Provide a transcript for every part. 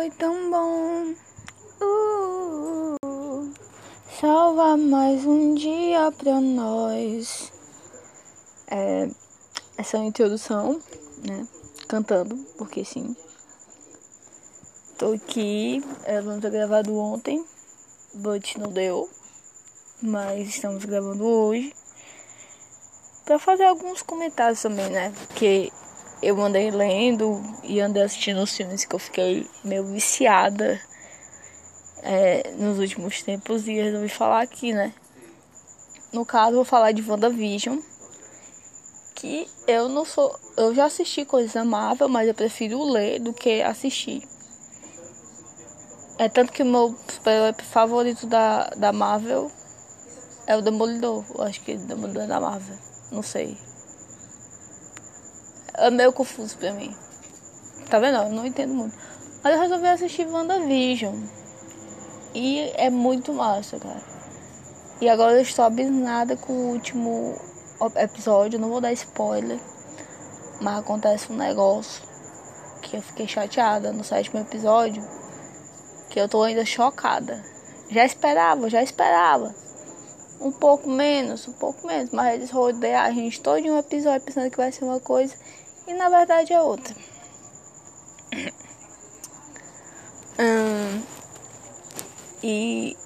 foi tão bom. Uh, salva mais um dia pra nós. É, essa é a introdução, né? Cantando, porque sim. Tô aqui, é, vamos ter gravado ontem, but não deu. Mas estamos gravando hoje. Pra fazer alguns comentários também, né? Porque eu andei lendo e andei assistindo os filmes que eu fiquei meio viciada é, nos últimos tempos e resolvi falar aqui, né? No caso, vou falar de WandaVision. Que eu não sou. Eu já assisti coisas da Marvel, mas eu prefiro ler do que assistir. É tanto que o meu favorito da, da Marvel é o Demolidor. Eu acho que o Demolidor é da Marvel. Não sei. É meio confuso pra mim. Tá vendo? Eu não entendo muito. Mas eu resolvi assistir WandaVision. E é muito massa, cara. E agora eu estou abismada com o último episódio. Não vou dar spoiler. Mas acontece um negócio que eu fiquei chateada no sétimo episódio que eu tô ainda chocada. Já esperava, já esperava. Um pouco menos, um pouco menos, mas eles rodeiam a gente todo um episódio pensando que vai ser uma coisa e na verdade é outra. Hum, e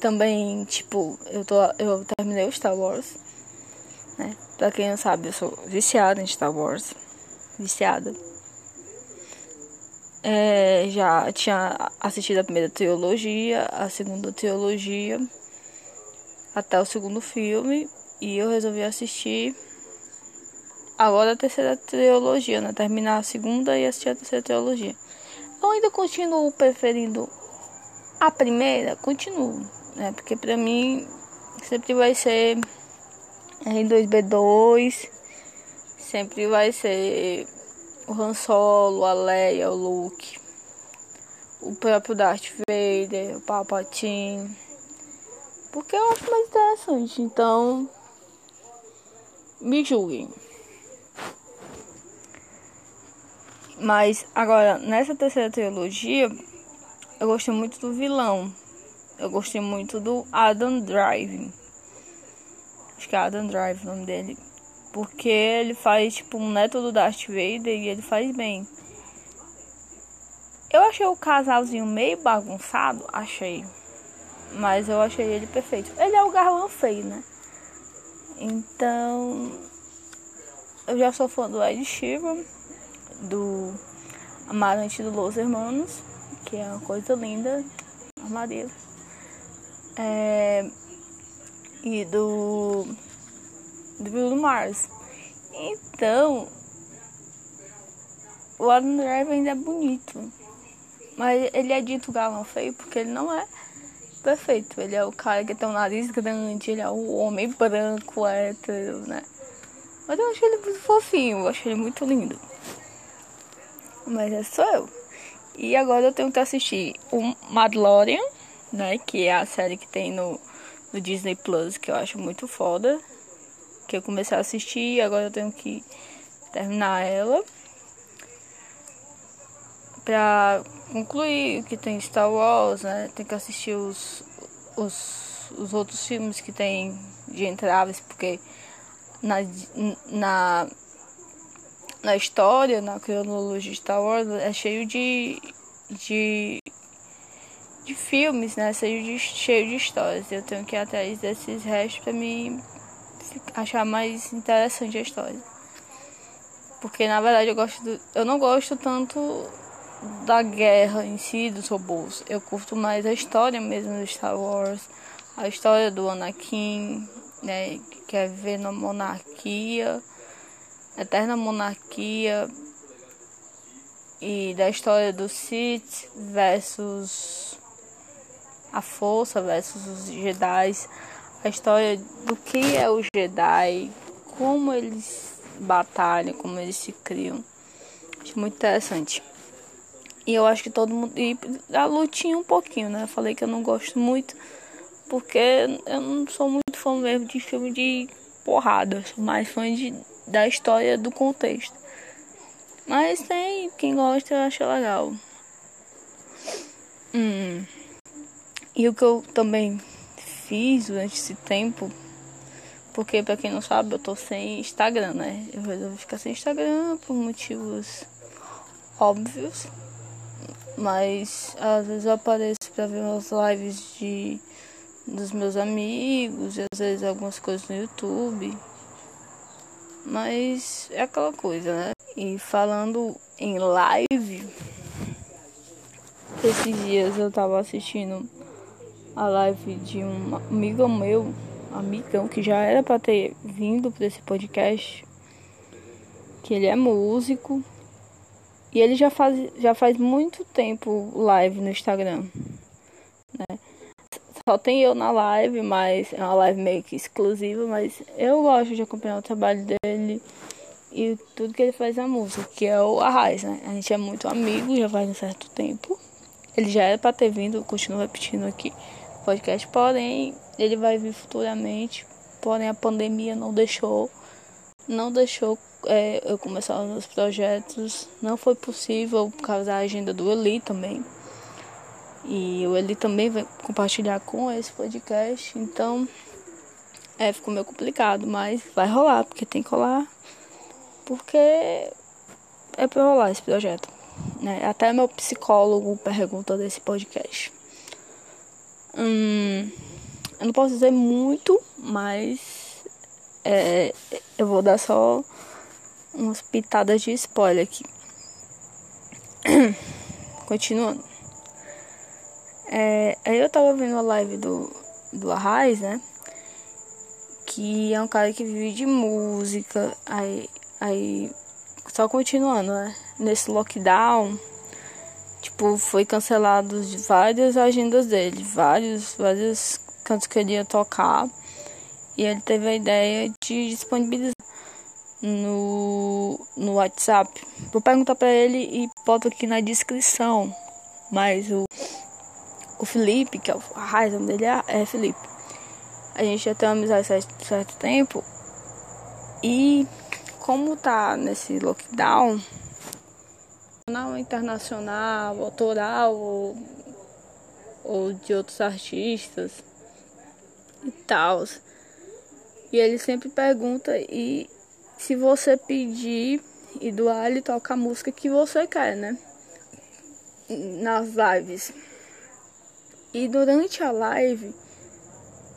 também, tipo, eu tô eu terminei o Star Wars, né? Pra quem não sabe, eu sou viciada em Star Wars. Viciada. É, já tinha assistido a primeira trilogia, a segunda trilogia, até o segundo filme, e eu resolvi assistir agora a terceira trilogia, né? Terminar a segunda e assistir a terceira trilogia. Eu ainda continuo preferindo a primeira, continuo, né? Porque pra mim sempre vai ser R2B2, sempre vai ser o Han Solo, a Leia, o Luke, o próprio Darth Vader, o Palpatine. Porque eu acho mais interessante, então me julguem. Mas agora, nessa terceira trilogia, eu gostei muito do vilão. Eu gostei muito do Adam Drive. Acho que é Adam Drive o nome dele. Porque ele faz tipo um neto do Darth Vader e ele faz bem. Eu achei o casalzinho meio bagunçado, achei. Mas eu achei ele perfeito. Ele é o Garland feio, né? Então, eu já sou fã do Ed Sheeran, do Amarante do Los Hermanos, que é uma coisa linda, armadilha. É, e do do Bruno Mars. Então, o Adam Driver ainda é bonito. Mas ele é dito galão feio porque ele não é perfeito. Ele é o cara que tem um nariz grande, ele é o homem branco, hétero, né? Mas eu acho ele muito fofinho, eu acho ele muito lindo. Mas é só eu. E agora eu tenho que assistir o Mandalorian, né? Que é a série que tem no, no Disney Plus, que eu acho muito foda que eu comecei a assistir e agora eu tenho que terminar ela pra concluir que tem Star Wars, né? Tem que assistir os, os, os outros filmes que tem de entraves, porque na, na, na história, na cronologia de Star Wars, é cheio de, de, de filmes, né? Cheio de, cheio de histórias. Eu tenho que ir atrás desses restos pra me achar mais interessante a história. Porque na verdade eu gosto do, eu não gosto tanto da guerra em si dos robôs. Eu curto mais a história mesmo do Star Wars, a história do Anakin, né, que quer ver na monarquia, eterna monarquia e da história do Sith versus a força versus os Jedi a história do que é o Jedi, como eles batalham, como eles se criam. Acho muito interessante. E eu acho que todo mundo. E a lutinha um pouquinho, né? Eu falei que eu não gosto muito, porque eu não sou muito fã mesmo de filme de porrada. Sou mais fã de, da história do contexto. Mas tem quem gosta, eu acho legal. Hum. E o que eu também fiz durante esse tempo, porque para quem não sabe, eu tô sem Instagram, né? Eu resolvi ficar sem Instagram por motivos óbvios. Mas às vezes eu apareço para ver umas lives de dos meus amigos, e às vezes algumas coisas no YouTube. Mas é aquela coisa, né? E falando em live, esses dias eu tava assistindo a live de um amigo meu, amigão, que já era para ter vindo para esse podcast, que ele é músico e ele já faz, já faz muito tempo live no Instagram? Só tem eu na live, mas é uma live meio que exclusiva, mas eu gosto de acompanhar o trabalho dele e tudo que ele faz na música, que é o Arraiz, né? A gente é muito amigo, já faz um certo tempo. Ele já era para ter vindo, continuo repetindo aqui podcast, porém ele vai vir futuramente, porém a pandemia não deixou, não deixou é, eu começar os meus projetos, não foi possível por causa da agenda do Eli também. E o Eli também vai compartilhar com esse podcast, então é, ficou meio complicado, mas vai rolar, porque tem que rolar, porque é pra rolar esse projeto. Né? Até meu psicólogo pergunta desse podcast. Hum, eu não posso dizer muito, mas é, eu vou dar só umas pitadas de spoiler aqui. Continuando. É, aí eu tava vendo a live do, do Arraiz, né? Que é um cara que vive de música. Aí, aí só continuando, né? Nesse lockdown Tipo, foi cancelado várias agendas dele, vários, vários cantos que ele ia tocar. E ele teve a ideia de disponibilizar no, no WhatsApp. Vou perguntar para ele e boto aqui na descrição. Mas o, o Felipe, que é o raiz, dele é, é Felipe. A gente já tem uma amizade certo, certo tempo. E como tá nesse lockdown, nacional, internacional, autoral ou, ou de outros artistas e tal. E ele sempre pergunta e se você pedir e doar, ele toca a música que você quer, né? Nas lives. E durante a live,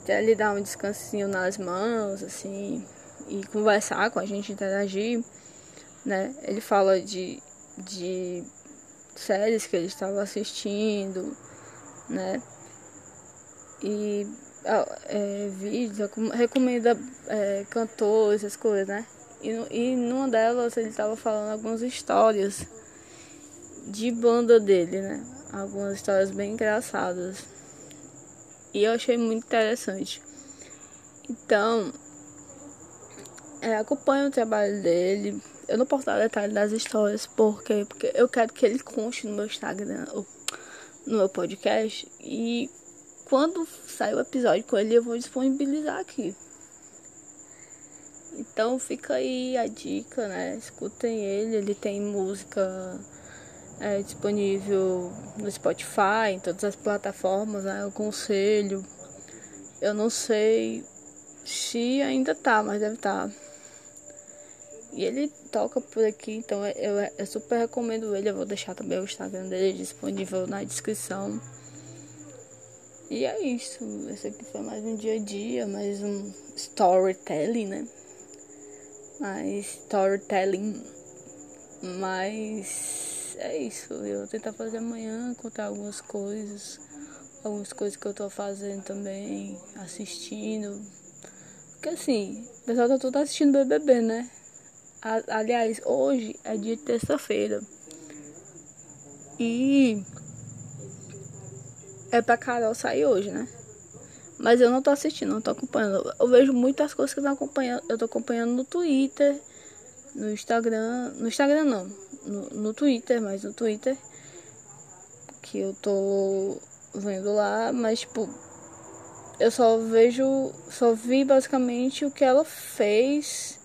ele dá um descansinho nas mãos, assim, e conversar com a gente, interagir, né? Ele fala de de séries que ele estava assistindo, né? E é, vídeos, recomenda é, cantores, essas coisas, né? E, e numa delas ele estava falando algumas histórias de banda dele, né? Algumas histórias bem engraçadas. E eu achei muito interessante. Então, é, acompanho o trabalho dele, eu não posso dar das histórias, porque, porque eu quero que ele conte no meu Instagram, no meu podcast. E quando sair o episódio com ele, eu vou disponibilizar aqui. Então fica aí a dica, né? Escutem ele, ele tem música é, disponível no Spotify, em todas as plataformas, né? Eu aconselho. Eu não sei se ainda tá, mas deve estar. Tá. E ele toca por aqui, então eu, eu super recomendo ele. Eu vou deixar também o Instagram dele disponível na descrição. E é isso. Esse aqui foi mais um dia a dia, mais um storytelling, né? Mais storytelling. Mas é isso. Eu vou tentar fazer amanhã, contar algumas coisas. Algumas coisas que eu tô fazendo também, assistindo. Porque assim, o pessoal tá tudo assistindo BBB, né? Aliás, hoje é dia de terça-feira. E é pra Carol sair hoje, né? Mas eu não tô assistindo, não tô acompanhando. Eu vejo muitas coisas que eu tô acompanhando. Eu tô acompanhando no Twitter, no Instagram. No Instagram não. No, no Twitter, mas no Twitter. Que eu tô vendo lá, mas tipo. Eu só vejo. Só vi basicamente o que ela fez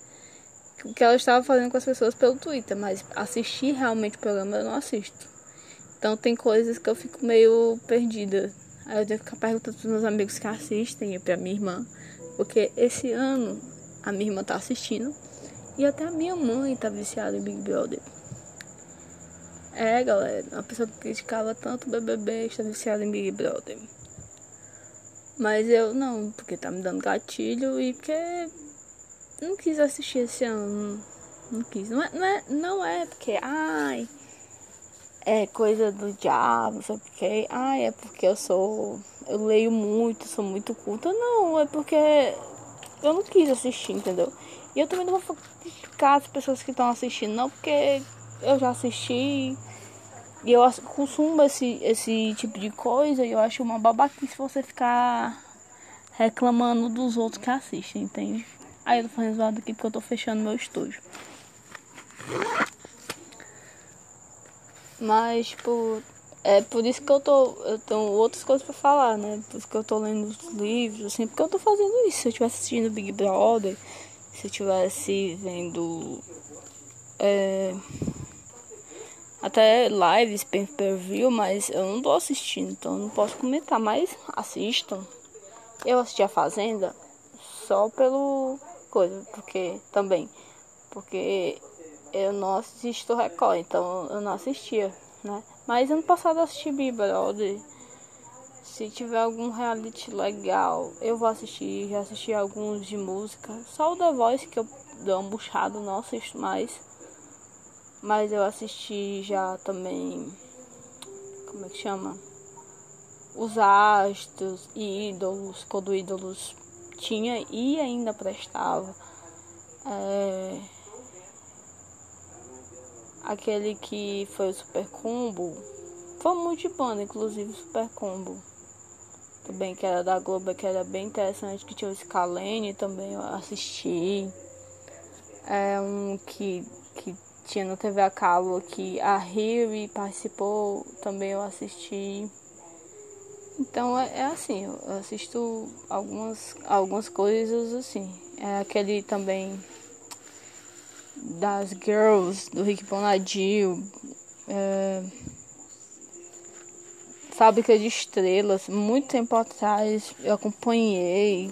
o que ela estava fazendo com as pessoas pelo Twitter, mas assistir realmente o programa eu não assisto. Então tem coisas que eu fico meio perdida. Aí eu devo ficar perguntando pros meus amigos que assistem e pra minha irmã. Porque esse ano a minha irmã tá assistindo. E até a minha mãe tá viciada em Big Brother. É, galera, uma pessoa que criticava tanto o BBB está viciada em Big Brother. Mas eu não, porque tá me dando gatilho e porque não quis assistir esse ano. Não quis. Não é, não é, não é porque, ai, é coisa do diabo, não sei porque, ai, é porque eu sou. Eu leio muito, sou muito culta. Não, é porque eu não quis assistir, entendeu? E eu também não vou criticar as pessoas que estão assistindo, não, porque eu já assisti. E eu consumo esse, esse tipo de coisa e eu acho uma babaquice você ficar reclamando dos outros que assistem, entende? Aí eu tô fazendo zoado aqui porque eu tô fechando meu estúdio. Mas, tipo, é por isso que eu tô. Eu tenho outras coisas pra falar, né? Por isso que eu tô lendo os livros, assim, porque eu tô fazendo isso. Se eu estivesse assistindo Big Brother, se eu estivesse vendo. É, até lives pay per view, mas eu não tô assistindo, então não posso comentar, mas assistam. Eu assisti a Fazenda só pelo coisa, porque também, porque eu não assisto Record, então eu não assistia, né? Mas ano passado eu assisti Big Brother. Se tiver algum reality legal, eu vou assistir. Já assisti alguns de música. Só o The Voice que eu dou um buchado, não assisto mais. Mas eu assisti já também. Como é que chama? Os astros e ídolos, quando ídolos tinha e ainda prestava. É... Aquele que foi o Super Combo. Foi muito banda, inclusive Super Combo. Também que era da Globo, que era bem interessante, que tinha o Scalene também eu assisti. É um que tinha no TV a cabo que a Rio participou, também eu assisti. Então é, é, assim, eu assisto algumas, algumas coisas assim. É aquele também das Girls, do Rick Bonadio. É, Fábrica de Estrelas, muito tempo atrás eu acompanhei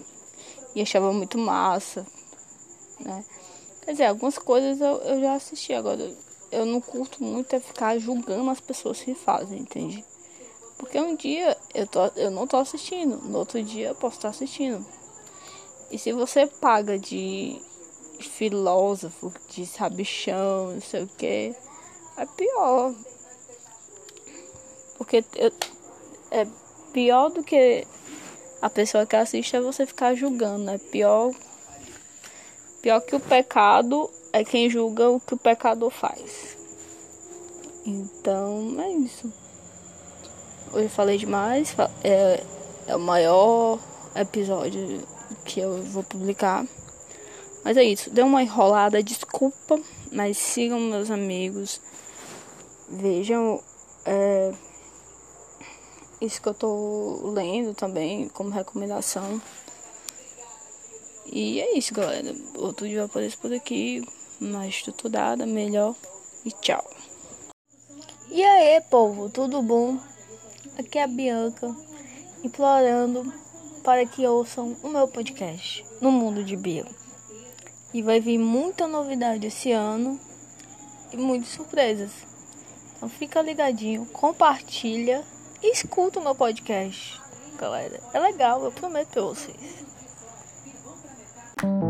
e achava muito massa. Né? Quer dizer, algumas coisas eu, eu já assisti agora. Eu não curto muito é ficar julgando as pessoas que fazem, entende? Porque um dia eu, tô, eu não tô assistindo, no outro dia eu posso estar assistindo. E se você paga de filósofo, de sabichão, não sei o que, é pior. Porque eu, é pior do que a pessoa que assiste é você ficar julgando, é pior pior que o pecado é quem julga o que o pecador faz. Então, é isso. Hoje eu falei demais, é, é o maior episódio que eu vou publicar. Mas é isso, deu uma enrolada, desculpa, mas sigam meus amigos, vejam é, isso que eu tô lendo também como recomendação. E é isso, galera. Outro dia vai aparecer por aqui, mais estruturada, melhor. E tchau. E aí, povo, tudo bom? Aqui é a Bianca, implorando para que ouçam o meu podcast no mundo de Bia. E vai vir muita novidade esse ano e muitas surpresas. Então fica ligadinho, compartilha escuta o meu podcast, galera. É legal, eu prometo pra vocês. Thank you.